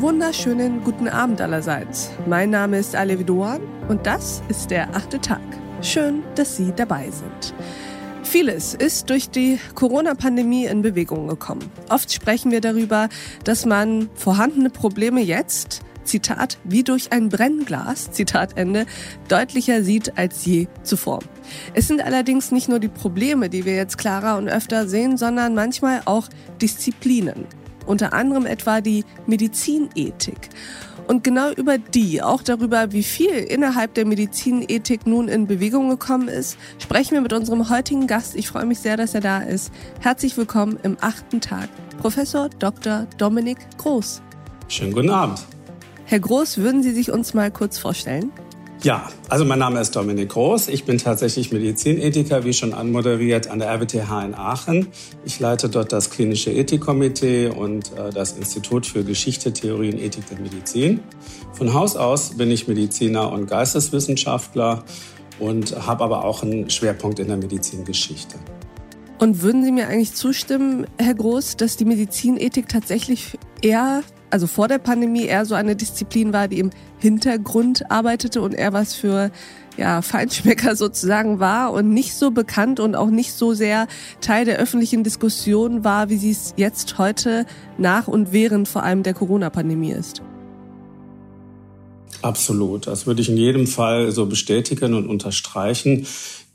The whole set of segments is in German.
Wunderschönen guten Abend allerseits. Mein Name ist Alevi Doan und das ist der achte Tag. Schön, dass Sie dabei sind. Vieles ist durch die Corona-Pandemie in Bewegung gekommen. Oft sprechen wir darüber, dass man vorhandene Probleme jetzt, Zitat, wie durch ein Brennglas, Zitat Ende, deutlicher sieht als je zuvor. Es sind allerdings nicht nur die Probleme, die wir jetzt klarer und öfter sehen, sondern manchmal auch Disziplinen. Unter anderem etwa die Medizinethik. Und genau über die, auch darüber, wie viel innerhalb der Medizinethik nun in Bewegung gekommen ist, sprechen wir mit unserem heutigen Gast. Ich freue mich sehr, dass er da ist. Herzlich willkommen im achten Tag, Professor Dr. Dominik Groß. Schönen guten Abend. Herr Groß, würden Sie sich uns mal kurz vorstellen? Ja, also mein Name ist Dominik Groß. Ich bin tatsächlich Medizinethiker, wie schon anmoderiert, an der RWTH in Aachen. Ich leite dort das klinische Ethikkomitee und äh, das Institut für Geschichte, Theorie und Ethik der Medizin. Von Haus aus bin ich Mediziner und Geisteswissenschaftler und habe aber auch einen Schwerpunkt in der Medizingeschichte. Und würden Sie mir eigentlich zustimmen, Herr Groß, dass die Medizinethik tatsächlich eher also vor der Pandemie eher so eine Disziplin war, die im Hintergrund arbeitete und eher was für ja, Feinschmecker sozusagen war und nicht so bekannt und auch nicht so sehr Teil der öffentlichen Diskussion war, wie sie es jetzt heute nach und während vor allem der Corona-Pandemie ist. Absolut. Das würde ich in jedem Fall so bestätigen und unterstreichen.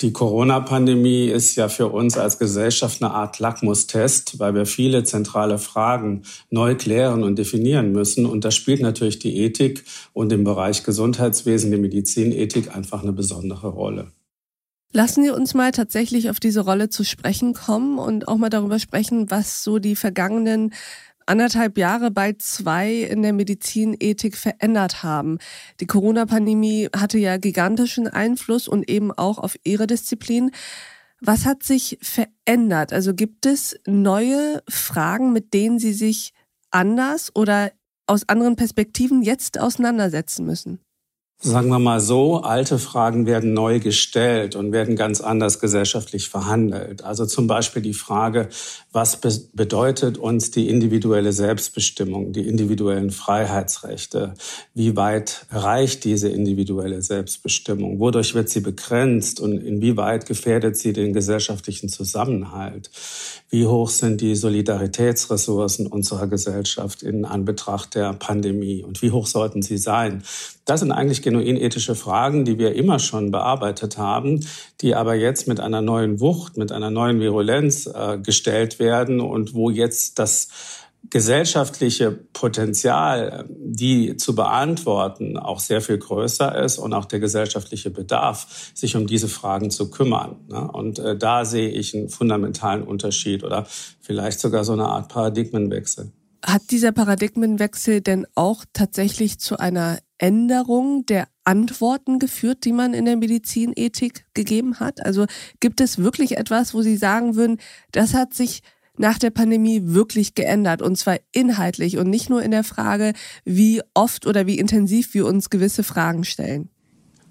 Die Corona-Pandemie ist ja für uns als Gesellschaft eine Art Lackmustest, weil wir viele zentrale Fragen neu klären und definieren müssen. Und da spielt natürlich die Ethik und im Bereich Gesundheitswesen, die Medizinethik einfach eine besondere Rolle. Lassen Sie uns mal tatsächlich auf diese Rolle zu sprechen kommen und auch mal darüber sprechen, was so die vergangenen anderthalb Jahre, bald zwei in der Medizinethik verändert haben. Die Corona-Pandemie hatte ja gigantischen Einfluss und eben auch auf Ihre Disziplin. Was hat sich verändert? Also gibt es neue Fragen, mit denen Sie sich anders oder aus anderen Perspektiven jetzt auseinandersetzen müssen? Sagen wir mal so, alte Fragen werden neu gestellt und werden ganz anders gesellschaftlich verhandelt. Also zum Beispiel die Frage, was be bedeutet uns die individuelle Selbstbestimmung, die individuellen Freiheitsrechte? Wie weit reicht diese individuelle Selbstbestimmung? Wodurch wird sie begrenzt und inwieweit gefährdet sie den gesellschaftlichen Zusammenhalt? Wie hoch sind die Solidaritätsressourcen unserer Gesellschaft in Anbetracht der Pandemie und wie hoch sollten sie sein? Das sind eigentlich genuin ethische Fragen, die wir immer schon bearbeitet haben, die aber jetzt mit einer neuen Wucht, mit einer neuen Virulenz äh, gestellt werden und wo jetzt das gesellschaftliche Potenzial, die zu beantworten, auch sehr viel größer ist und auch der gesellschaftliche Bedarf, sich um diese Fragen zu kümmern. Ne? Und äh, da sehe ich einen fundamentalen Unterschied oder vielleicht sogar so eine Art Paradigmenwechsel. Hat dieser Paradigmenwechsel denn auch tatsächlich zu einer Änderung der Antworten geführt, die man in der Medizinethik gegeben hat? Also gibt es wirklich etwas, wo Sie sagen würden, das hat sich nach der Pandemie wirklich geändert und zwar inhaltlich und nicht nur in der Frage, wie oft oder wie intensiv wir uns gewisse Fragen stellen?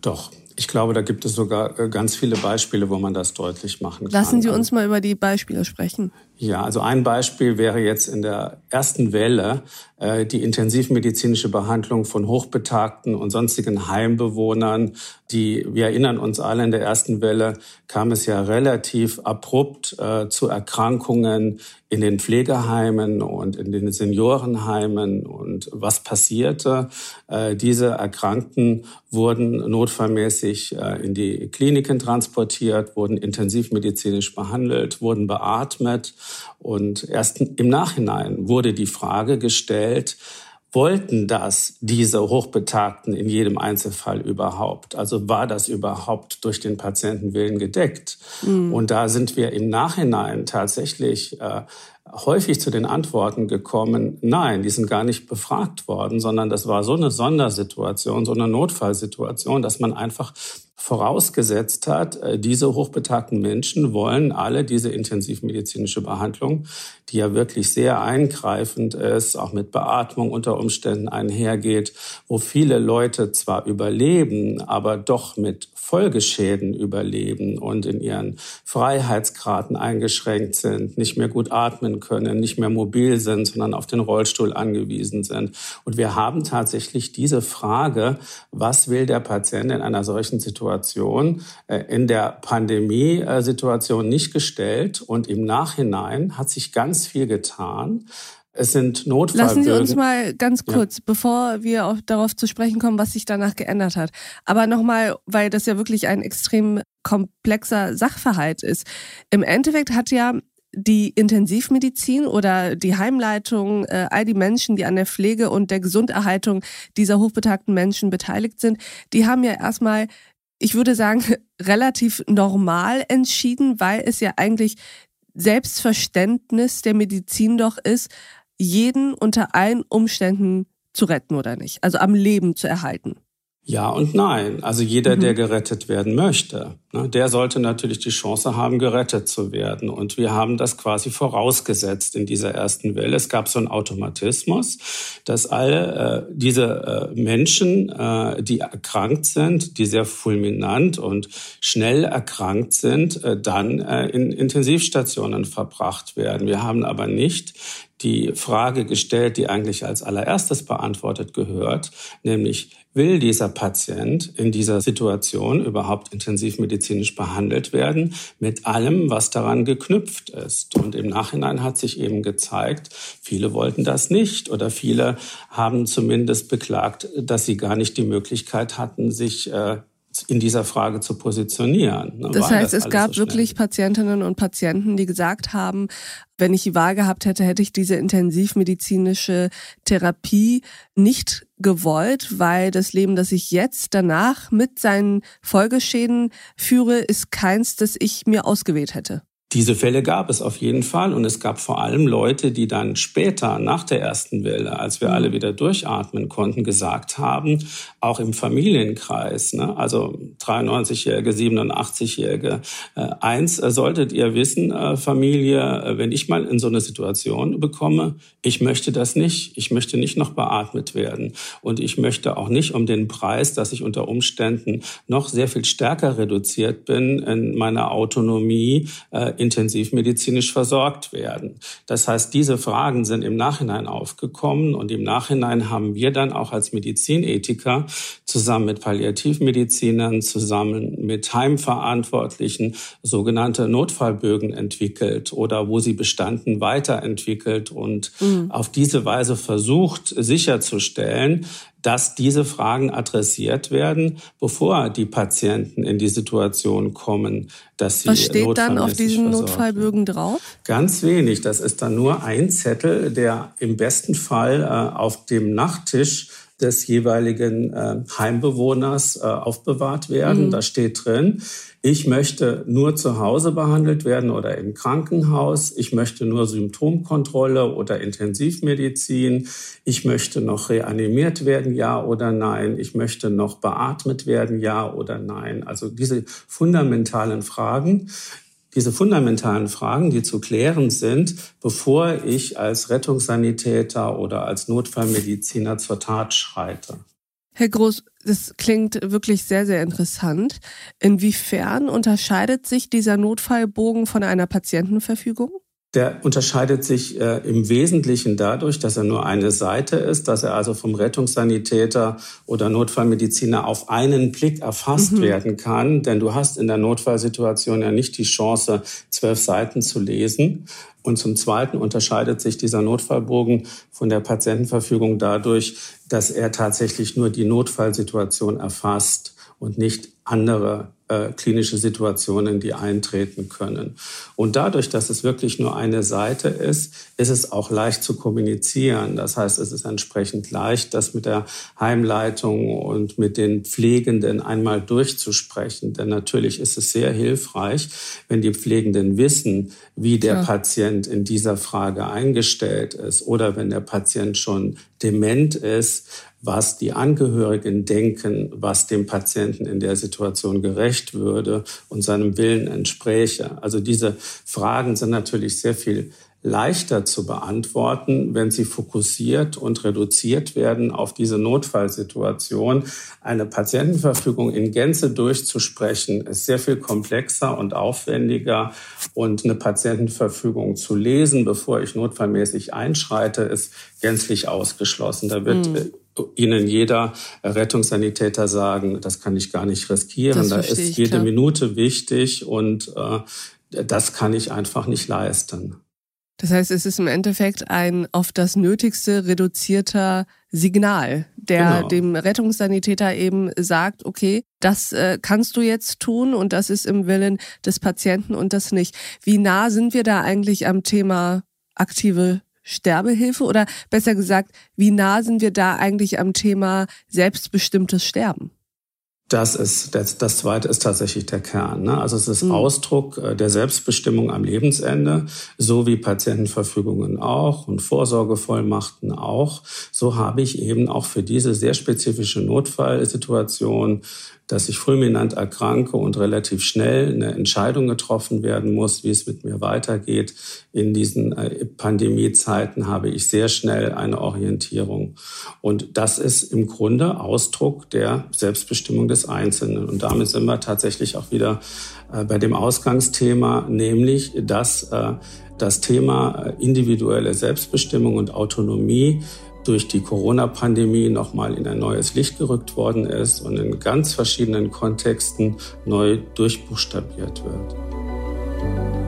Doch, ich glaube, da gibt es sogar äh, ganz viele Beispiele, wo man das deutlich machen kann. Lassen Sie uns mal über die Beispiele sprechen. Ja, also ein Beispiel wäre jetzt in der ersten Welle äh, die intensivmedizinische Behandlung von Hochbetagten und sonstigen Heimbewohnern. Die, wir erinnern uns alle, in der ersten Welle kam es ja relativ abrupt äh, zu Erkrankungen in den Pflegeheimen und in den Seniorenheimen. Und was passierte? Äh, diese Erkrankten wurden notfallmäßig äh, in die Kliniken transportiert, wurden intensivmedizinisch behandelt, wurden beatmet und erst im Nachhinein wurde die Frage gestellt, wollten das diese Hochbetagten in jedem Einzelfall überhaupt? Also war das überhaupt durch den Patientenwillen gedeckt? Mhm. Und da sind wir im Nachhinein tatsächlich äh, häufig zu den Antworten gekommen, nein, die sind gar nicht befragt worden, sondern das war so eine Sondersituation, so eine Notfallsituation, dass man einfach vorausgesetzt hat, äh, diese hochbetagten Menschen wollen alle diese intensivmedizinische Behandlung, die ja wirklich sehr eingreifend ist, auch mit Beatmung unter Umständen einhergeht, wo viele Leute zwar überleben, aber doch mit Folgeschäden überleben und in ihren Freiheitsgraden eingeschränkt sind, nicht mehr gut atmen können, nicht mehr mobil sind, sondern auf den Rollstuhl angewiesen sind. Und wir haben tatsächlich diese Frage, was will der Patient in einer solchen Situation äh, in der Pandemiesituation nicht gestellt. Und im Nachhinein hat sich ganz viel getan. Es sind Notfallbögen. Lassen Sie uns mal ganz kurz, ja. bevor wir auch darauf zu sprechen kommen, was sich danach geändert hat. Aber nochmal, weil das ja wirklich ein extrem komplexer Sachverhalt ist. Im Endeffekt hat ja die Intensivmedizin oder die Heimleitung, äh, all die Menschen, die an der Pflege und der Gesunderhaltung dieser hochbetagten Menschen beteiligt sind, die haben ja erstmal, ich würde sagen, relativ normal entschieden, weil es ja eigentlich Selbstverständnis der Medizin doch ist, jeden unter allen Umständen zu retten oder nicht, also am Leben zu erhalten. Ja und nein. Also jeder, mhm. der gerettet werden möchte, ne, der sollte natürlich die Chance haben, gerettet zu werden. Und wir haben das quasi vorausgesetzt in dieser ersten Welle. Es gab so einen Automatismus, dass alle äh, diese äh, Menschen, äh, die erkrankt sind, die sehr fulminant und schnell erkrankt sind, äh, dann äh, in Intensivstationen verbracht werden. Wir haben aber nicht die Frage gestellt, die eigentlich als allererstes beantwortet gehört, nämlich will dieser Patient in dieser Situation überhaupt intensivmedizinisch behandelt werden, mit allem, was daran geknüpft ist. Und im Nachhinein hat sich eben gezeigt, viele wollten das nicht oder viele haben zumindest beklagt, dass sie gar nicht die Möglichkeit hatten, sich äh, in dieser Frage zu positionieren. Ne? Das heißt, das es gab so wirklich Patientinnen und Patienten, die gesagt haben, wenn ich die Wahl gehabt hätte, hätte ich diese intensivmedizinische Therapie nicht gewollt, weil das Leben, das ich jetzt danach mit seinen Folgeschäden führe, ist keins, das ich mir ausgewählt hätte. Diese Fälle gab es auf jeden Fall. Und es gab vor allem Leute, die dann später, nach der ersten Welle, als wir alle wieder durchatmen konnten, gesagt haben, auch im Familienkreis, ne, also 93-Jährige, 87-Jährige, äh, eins äh, solltet ihr wissen, äh, Familie, äh, wenn ich mal in so eine Situation bekomme, ich möchte das nicht, ich möchte nicht noch beatmet werden. Und ich möchte auch nicht um den Preis, dass ich unter Umständen noch sehr viel stärker reduziert bin in meiner Autonomie, äh, intensivmedizinisch versorgt werden. Das heißt, diese Fragen sind im Nachhinein aufgekommen und im Nachhinein haben wir dann auch als Medizinethiker zusammen mit Palliativmedizinern, zusammen mit Heimverantwortlichen sogenannte Notfallbögen entwickelt oder wo sie bestanden weiterentwickelt und mhm. auf diese Weise versucht sicherzustellen, dass diese Fragen adressiert werden, bevor die Patienten in die Situation kommen, dass sie Was steht dann auf diesen Notfallbögen drauf? Ganz wenig. Das ist dann nur ein Zettel, der im besten Fall äh, auf dem Nachttisch des jeweiligen äh, Heimbewohners äh, aufbewahrt werden. Mhm. Da steht drin, ich möchte nur zu Hause behandelt werden oder im Krankenhaus. Ich möchte nur Symptomkontrolle oder Intensivmedizin. Ich möchte noch reanimiert werden, ja oder nein. Ich möchte noch beatmet werden, ja oder nein. Also diese fundamentalen Fragen, diese fundamentalen Fragen, die zu klären sind, bevor ich als Rettungssanitäter oder als Notfallmediziner zur Tat schreite. Herr Groß, das klingt wirklich sehr, sehr interessant. Inwiefern unterscheidet sich dieser Notfallbogen von einer Patientenverfügung? Der unterscheidet sich äh, im Wesentlichen dadurch, dass er nur eine Seite ist, dass er also vom Rettungssanitäter oder Notfallmediziner auf einen Blick erfasst mhm. werden kann. Denn du hast in der Notfallsituation ja nicht die Chance, zwölf Seiten zu lesen. Und zum Zweiten unterscheidet sich dieser Notfallbogen von der Patientenverfügung dadurch, dass er tatsächlich nur die Notfallsituation erfasst und nicht andere äh, klinische Situationen, die eintreten können. Und dadurch, dass es wirklich nur eine Seite ist, ist es auch leicht zu kommunizieren. Das heißt, es ist entsprechend leicht, das mit der Heimleitung und mit den Pflegenden einmal durchzusprechen. Denn natürlich ist es sehr hilfreich, wenn die Pflegenden wissen, wie der ja. Patient in dieser Frage eingestellt ist oder wenn der Patient schon dement ist, was die Angehörigen denken, was dem Patienten in der Situation gerecht würde und seinem Willen entspräche. Also diese Fragen sind natürlich sehr viel leichter zu beantworten, wenn sie fokussiert und reduziert werden auf diese Notfallsituation. Eine Patientenverfügung in Gänze durchzusprechen, ist sehr viel komplexer und aufwendiger. Und eine Patientenverfügung zu lesen, bevor ich notfallmäßig einschreite, ist gänzlich ausgeschlossen. Da wird mhm. Ihnen jeder Rettungssanitäter sagen, das kann ich gar nicht riskieren. Da ist jede klar. Minute wichtig und äh, das kann ich einfach nicht leisten. Das heißt, es ist im Endeffekt ein auf das Nötigste reduzierter Signal, der genau. dem Rettungssanitäter eben sagt, okay, das äh, kannst du jetzt tun und das ist im Willen des Patienten und das nicht. Wie nah sind wir da eigentlich am Thema aktive Sterbehilfe oder besser gesagt, wie nah sind wir da eigentlich am Thema selbstbestimmtes Sterben? Das ist das, das zweite ist tatsächlich der Kern. Ne? Also es ist mhm. Ausdruck äh, der Selbstbestimmung am Lebensende, so wie Patientenverfügungen auch und Vorsorgevollmachten auch. So habe ich eben auch für diese sehr spezifische Notfallsituation dass ich fulminant erkranke und relativ schnell eine Entscheidung getroffen werden muss, wie es mit mir weitergeht. In diesen äh, Pandemiezeiten habe ich sehr schnell eine Orientierung. Und das ist im Grunde Ausdruck der Selbstbestimmung des Einzelnen. Und damit sind wir tatsächlich auch wieder äh, bei dem Ausgangsthema, nämlich dass äh, das Thema individuelle Selbstbestimmung und Autonomie durch die Corona-Pandemie nochmal in ein neues Licht gerückt worden ist und in ganz verschiedenen Kontexten neu durchbuchstabiert wird.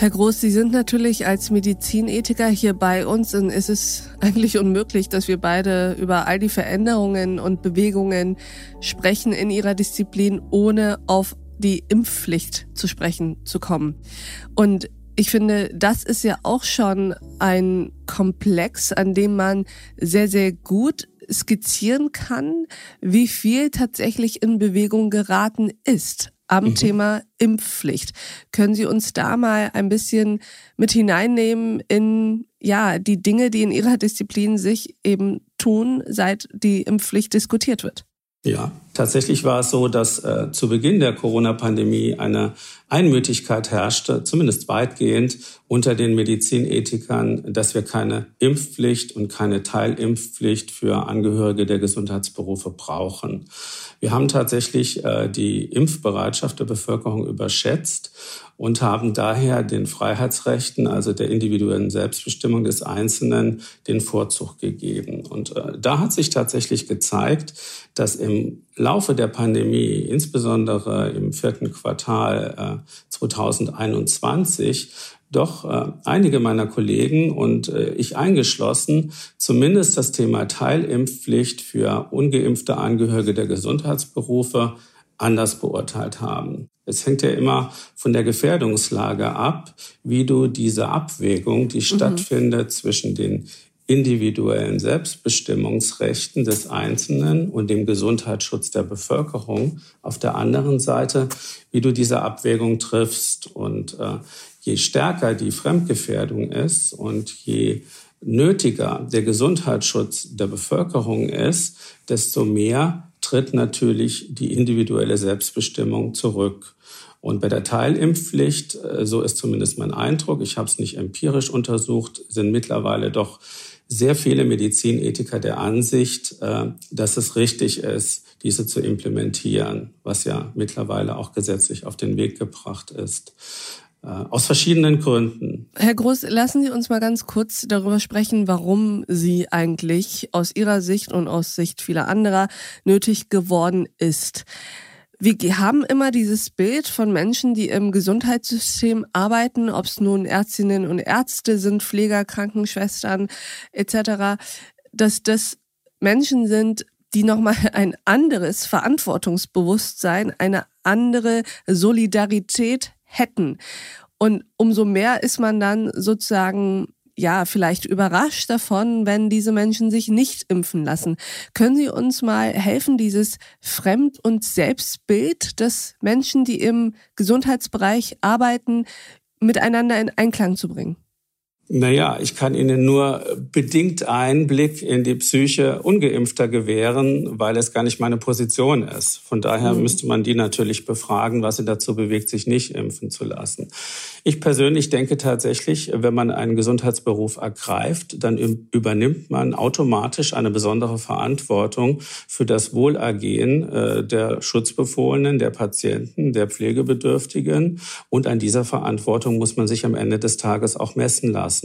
Herr Groß, Sie sind natürlich als Medizinethiker hier bei uns und es ist eigentlich unmöglich, dass wir beide über all die Veränderungen und Bewegungen sprechen in Ihrer Disziplin, ohne auf die Impfpflicht zu sprechen zu kommen. Und ich finde, das ist ja auch schon ein Komplex, an dem man sehr, sehr gut skizzieren kann, wie viel tatsächlich in Bewegung geraten ist am mhm. Thema Impfpflicht. Können Sie uns da mal ein bisschen mit hineinnehmen in ja, die Dinge, die in Ihrer Disziplin sich eben tun, seit die Impfpflicht diskutiert wird? Ja, tatsächlich war es so, dass äh, zu Beginn der Corona-Pandemie eine Einmütigkeit herrschte, zumindest weitgehend unter den Medizinethikern, dass wir keine Impfpflicht und keine Teilimpfpflicht für Angehörige der Gesundheitsberufe brauchen. Wir haben tatsächlich äh, die Impfbereitschaft der Bevölkerung überschätzt und haben daher den Freiheitsrechten, also der individuellen Selbstbestimmung des Einzelnen, den Vorzug gegeben. Und äh, da hat sich tatsächlich gezeigt, dass im Laufe der Pandemie, insbesondere im vierten Quartal äh, 2021, doch äh, einige meiner Kollegen und äh, ich eingeschlossen zumindest das Thema Teilimpfpflicht für ungeimpfte Angehörige der Gesundheitsberufe anders beurteilt haben. Es hängt ja immer von der Gefährdungslage ab, wie du diese Abwägung, die mhm. stattfindet zwischen den individuellen Selbstbestimmungsrechten des Einzelnen und dem Gesundheitsschutz der Bevölkerung auf der anderen Seite, wie du diese Abwägung triffst. Und äh, je stärker die Fremdgefährdung ist und je nötiger der Gesundheitsschutz der Bevölkerung ist, desto mehr tritt natürlich die individuelle Selbstbestimmung zurück. Und bei der Teilimpfpflicht, äh, so ist zumindest mein Eindruck, ich habe es nicht empirisch untersucht, sind mittlerweile doch sehr viele Medizinethiker der Ansicht, äh, dass es richtig ist, diese zu implementieren, was ja mittlerweile auch gesetzlich auf den Weg gebracht ist. Äh, aus verschiedenen Gründen. Herr Groß, lassen Sie uns mal ganz kurz darüber sprechen, warum Sie eigentlich aus Ihrer Sicht und aus Sicht vieler anderer nötig geworden ist wir haben immer dieses Bild von Menschen, die im Gesundheitssystem arbeiten, ob es nun Ärztinnen und Ärzte sind, Pfleger, Krankenschwestern etc., dass das Menschen sind, die nochmal ein anderes Verantwortungsbewusstsein, eine andere Solidarität hätten. Und umso mehr ist man dann sozusagen ja, vielleicht überrascht davon, wenn diese Menschen sich nicht impfen lassen. Können Sie uns mal helfen, dieses Fremd- und Selbstbild des Menschen, die im Gesundheitsbereich arbeiten, miteinander in Einklang zu bringen? Naja, ich kann Ihnen nur bedingt Einblick in die Psyche ungeimpfter gewähren, weil es gar nicht meine Position ist. Von daher mhm. müsste man die natürlich befragen, was sie dazu bewegt, sich nicht impfen zu lassen. Ich persönlich denke tatsächlich, wenn man einen Gesundheitsberuf ergreift, dann übernimmt man automatisch eine besondere Verantwortung für das Wohlergehen äh, der Schutzbefohlenen, der Patienten, der Pflegebedürftigen. Und an dieser Verantwortung muss man sich am Ende des Tages auch messen lassen.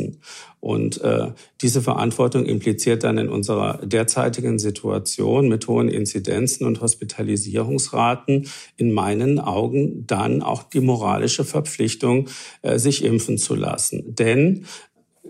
Und äh, diese Verantwortung impliziert dann in unserer derzeitigen Situation mit hohen Inzidenzen und Hospitalisierungsraten in meinen Augen dann auch die moralische Verpflichtung, äh, sich impfen zu lassen. Denn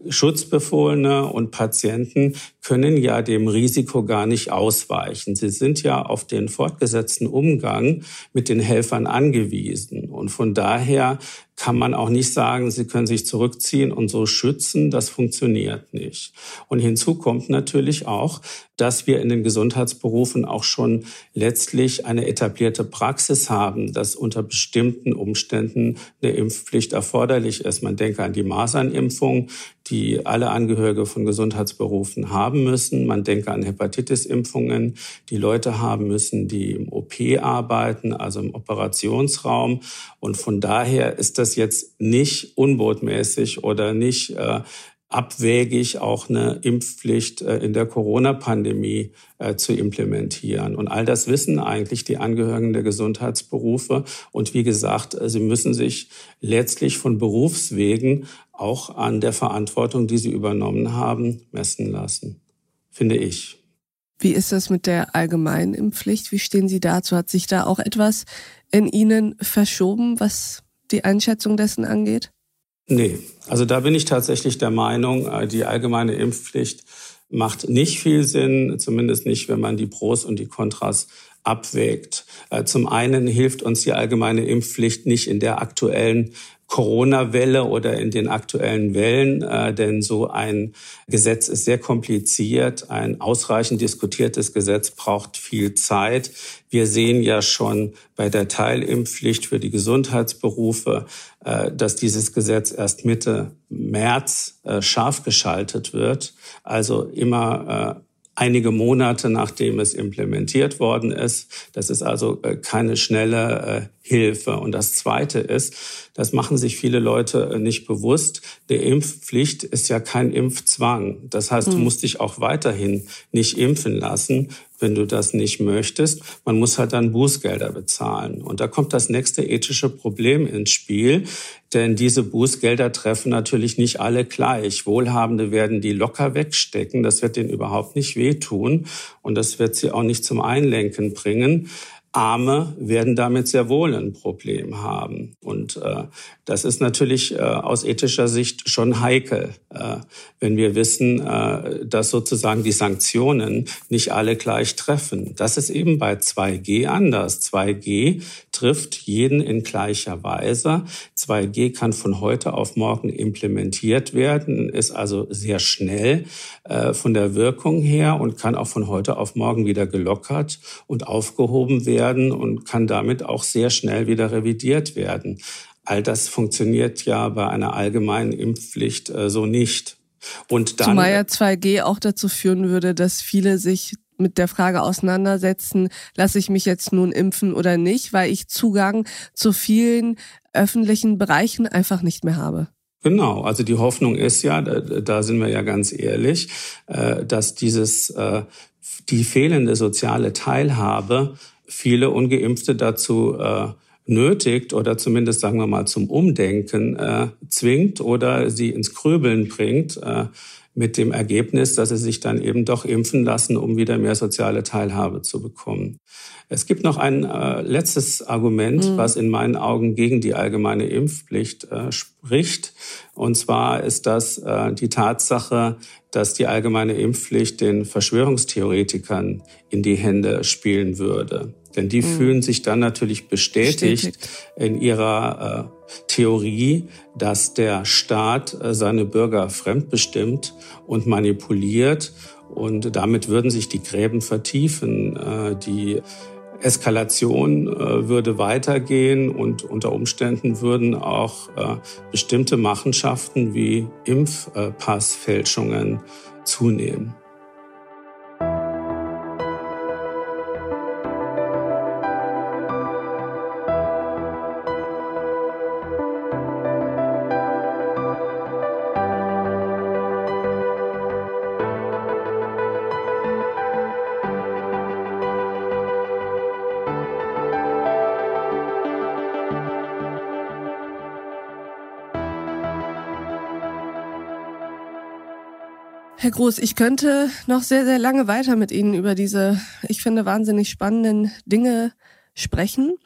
Schutzbefohlene und Patienten können ja dem Risiko gar nicht ausweichen. Sie sind ja auf den fortgesetzten Umgang mit den Helfern angewiesen. Und von daher kann man auch nicht sagen, sie können sich zurückziehen und so schützen. Das funktioniert nicht. Und hinzu kommt natürlich auch, dass wir in den Gesundheitsberufen auch schon letztlich eine etablierte Praxis haben, dass unter bestimmten Umständen eine Impfpflicht erforderlich ist. Man denke an die Masernimpfung, die alle Angehörige von Gesundheitsberufen haben müssen. Man denke an Hepatitisimpfungen, die Leute haben müssen, die im OP arbeiten, also im Operationsraum. Und von daher ist das jetzt nicht unbotmäßig oder nicht äh, abwägig, auch eine Impfpflicht äh, in der Corona-Pandemie äh, zu implementieren. Und all das wissen eigentlich die Angehörigen der Gesundheitsberufe. Und wie gesagt, äh, sie müssen sich letztlich von Berufswegen auch an der Verantwortung, die sie übernommen haben, messen lassen, finde ich. Wie ist das mit der allgemeinen Impfpflicht? Wie stehen Sie dazu? Hat sich da auch etwas in Ihnen verschoben, was die Einschätzung dessen angeht? Nee, also da bin ich tatsächlich der Meinung, äh, die allgemeine Impfpflicht macht nicht viel Sinn, zumindest nicht, wenn man die Pros und die Kontras abwägt. Äh, zum einen hilft uns die allgemeine Impfpflicht nicht in der aktuellen Corona-Welle oder in den aktuellen Wellen, äh, denn so ein Gesetz ist sehr kompliziert. Ein ausreichend diskutiertes Gesetz braucht viel Zeit. Wir sehen ja schon bei der Teilimpfpflicht für die Gesundheitsberufe, äh, dass dieses Gesetz erst Mitte März äh, scharf geschaltet wird. Also immer äh, einige Monate nachdem es implementiert worden ist. Das ist also äh, keine schnelle äh, Hilfe. Und das Zweite ist, das machen sich viele Leute äh, nicht bewusst, die Impfpflicht ist ja kein Impfzwang. Das heißt, du hm. musst dich auch weiterhin nicht impfen lassen, wenn du das nicht möchtest. Man muss halt dann Bußgelder bezahlen. Und da kommt das nächste ethische Problem ins Spiel, denn diese Bußgelder treffen natürlich nicht alle gleich. Wohlhabende werden die locker wegstecken. Das wird denen überhaupt nicht wehtun und das wird sie auch nicht zum Einlenken bringen. Arme werden damit sehr wohl ein Problem haben. Und äh, das ist natürlich äh, aus ethischer Sicht schon heikel, äh, wenn wir wissen, äh, dass sozusagen die Sanktionen nicht alle gleich treffen. Das ist eben bei 2G anders. 2G trifft jeden in gleicher Weise. 2G kann von heute auf morgen implementiert werden, ist also sehr schnell äh, von der Wirkung her und kann auch von heute auf morgen wieder gelockert und aufgehoben werden und kann damit auch sehr schnell wieder revidiert werden. All das funktioniert ja bei einer allgemeinen Impfpflicht äh, so nicht. Und dann, Zumal ja 2G auch dazu führen würde, dass viele sich mit der Frage auseinandersetzen, lasse ich mich jetzt nun impfen oder nicht, weil ich Zugang zu vielen öffentlichen Bereichen einfach nicht mehr habe. Genau, also die Hoffnung ist ja, da sind wir ja ganz ehrlich, äh, dass dieses, äh, die fehlende soziale Teilhabe viele Ungeimpfte dazu äh, nötigt oder zumindest sagen wir mal zum Umdenken zwingt oder sie ins Grübeln bringt mit dem Ergebnis, dass sie sich dann eben doch impfen lassen, um wieder mehr soziale Teilhabe zu bekommen. Es gibt noch ein äh, letztes Argument, mhm. was in meinen Augen gegen die allgemeine Impfpflicht äh, spricht. Und zwar ist das äh, die Tatsache, dass die allgemeine Impfpflicht den Verschwörungstheoretikern in die Hände spielen würde. Denn die mhm. fühlen sich dann natürlich bestätigt, bestätigt. in ihrer äh, Theorie, dass der Staat äh, seine Bürger fremdbestimmt und manipuliert. Und damit würden sich die Gräben vertiefen. Äh, die Eskalation äh, würde weitergehen und unter Umständen würden auch bestimmte Machenschaften wie Impfpassfälschungen zunehmen. Groß, ich könnte noch sehr, sehr lange weiter mit Ihnen über diese, ich finde, wahnsinnig spannenden Dinge sprechen.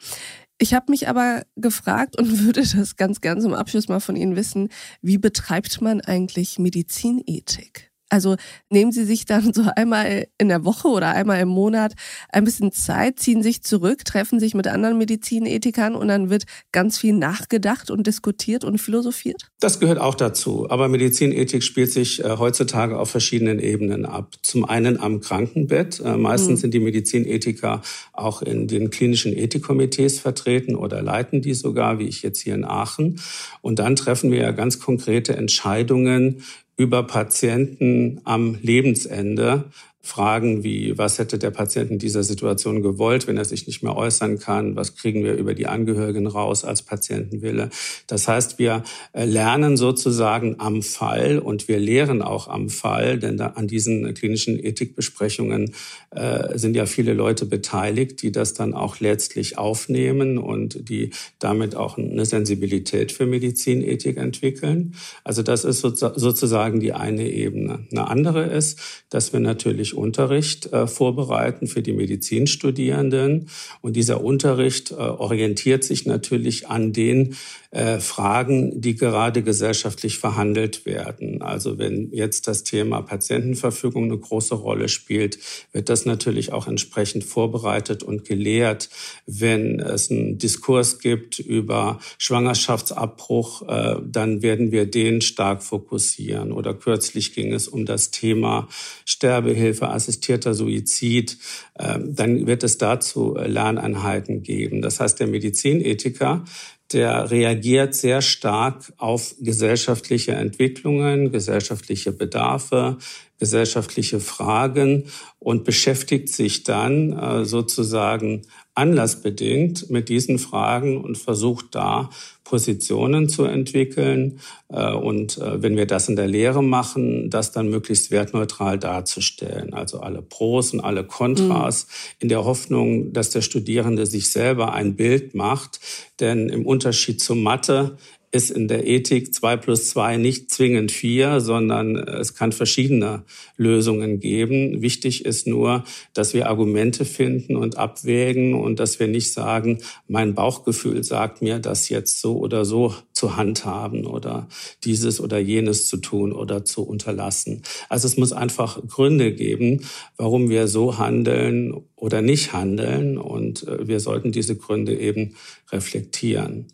Ich habe mich aber gefragt und würde das ganz gern zum Abschluss mal von Ihnen wissen, wie betreibt man eigentlich Medizinethik? Also nehmen Sie sich dann so einmal in der Woche oder einmal im Monat ein bisschen Zeit, ziehen sich zurück, treffen sich mit anderen Medizinethikern und dann wird ganz viel nachgedacht und diskutiert und philosophiert? Das gehört auch dazu. Aber Medizinethik spielt sich äh, heutzutage auf verschiedenen Ebenen ab. Zum einen am Krankenbett. Äh, meistens mhm. sind die Medizinethiker auch in den klinischen Ethikkomitees vertreten oder leiten die sogar, wie ich jetzt hier in Aachen. Und dann treffen wir ja ganz konkrete Entscheidungen über Patienten am Lebensende Fragen wie, was hätte der Patient in dieser Situation gewollt, wenn er sich nicht mehr äußern kann? Was kriegen wir über die Angehörigen raus als Patientenwille? Das heißt, wir äh, lernen sozusagen am Fall und wir lehren auch am Fall, denn da an diesen klinischen Ethikbesprechungen äh, sind ja viele Leute beteiligt, die das dann auch letztlich aufnehmen und die damit auch eine Sensibilität für Medizinethik entwickeln. Also das ist sozusagen die eine Ebene. Eine andere ist, dass wir natürlich natürlich Unterricht äh, vorbereiten für die Medizinstudierenden. Und dieser Unterricht äh, orientiert sich natürlich an den äh, Fragen, die gerade gesellschaftlich verhandelt werden. Also wenn jetzt das Thema Patientenverfügung eine große Rolle spielt, wird das natürlich auch entsprechend vorbereitet und gelehrt. Wenn es einen Diskurs gibt über Schwangerschaftsabbruch, äh, dann werden wir den stark fokussieren. Oder kürzlich ging es um das Thema Sterbehilfe, assistierter Suizid. Äh, dann wird es dazu Lerneinheiten geben. Das heißt, der Medizinethiker der reagiert sehr stark auf gesellschaftliche Entwicklungen, gesellschaftliche Bedarfe, gesellschaftliche Fragen und beschäftigt sich dann äh, sozusagen anlassbedingt mit diesen Fragen und versucht da Positionen zu entwickeln. Äh, und äh, wenn wir das in der Lehre machen, das dann möglichst wertneutral darzustellen. Also alle Pros und alle Kontras mhm. in der Hoffnung, dass der Studierende sich selber ein Bild macht. Denn im Unterschied zur Mathe ist in der Ethik zwei plus zwei nicht zwingend vier, sondern es kann verschiedene Lösungen geben. Wichtig ist nur, dass wir Argumente finden und abwägen und dass wir nicht sagen, mein Bauchgefühl sagt mir, das jetzt so oder so zu handhaben oder dieses oder jenes zu tun oder zu unterlassen. Also es muss einfach Gründe geben, warum wir so handeln oder nicht handeln und äh, wir sollten diese Gründe eben reflektieren.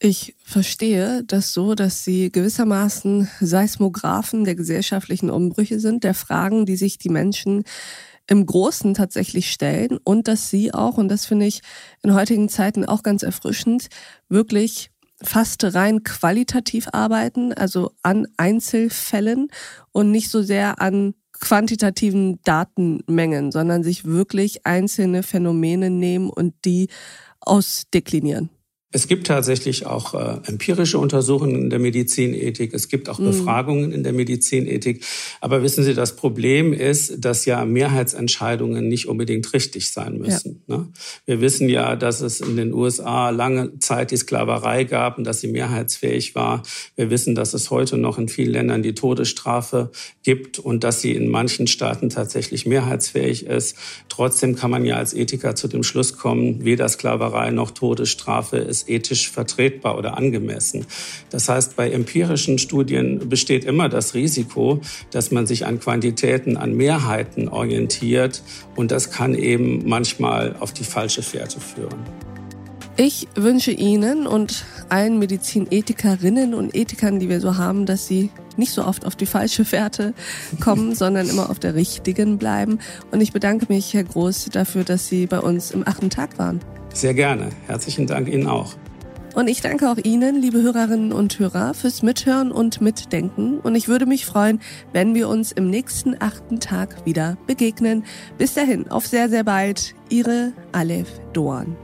Ich verstehe das so, dass Sie gewissermaßen Seismographen der gesellschaftlichen Umbrüche sind, der Fragen, die sich die Menschen im Großen tatsächlich stellen und dass Sie auch, und das finde ich in heutigen Zeiten auch ganz erfrischend, wirklich fast rein qualitativ arbeiten, also an Einzelfällen und nicht so sehr an quantitativen Datenmengen, sondern sich wirklich einzelne Phänomene nehmen und die ausdeklinieren. Es gibt tatsächlich auch äh, empirische Untersuchungen in der Medizinethik. Es gibt auch mhm. Befragungen in der Medizinethik. Aber wissen Sie, das Problem ist, dass ja Mehrheitsentscheidungen nicht unbedingt richtig sein müssen. Ja. Ne? Wir wissen ja, dass es in den USA lange Zeit die Sklaverei gab und dass sie mehrheitsfähig war. Wir wissen, dass es heute noch in vielen Ländern die Todesstrafe gibt und dass sie in manchen Staaten tatsächlich mehrheitsfähig ist. Trotzdem kann man ja als Ethiker zu dem Schluss kommen, weder Sklaverei noch Todesstrafe ist es ethisch vertretbar oder angemessen. Das heißt, bei empirischen Studien besteht immer das Risiko, dass man sich an Quantitäten, an Mehrheiten orientiert und das kann eben manchmal auf die falsche Fährte führen. Ich wünsche Ihnen und allen Medizinethikerinnen und Ethikern, die wir so haben, dass sie nicht so oft auf die falsche Fährte kommen, sondern immer auf der richtigen bleiben. Und ich bedanke mich, Herr Groß, dafür, dass Sie bei uns im achten Tag waren. Sehr gerne. Herzlichen Dank Ihnen auch. Und ich danke auch Ihnen, liebe Hörerinnen und Hörer, fürs Mithören und Mitdenken. Und ich würde mich freuen, wenn wir uns im nächsten achten Tag wieder begegnen. Bis dahin, auf sehr, sehr bald. Ihre Aleph Doan.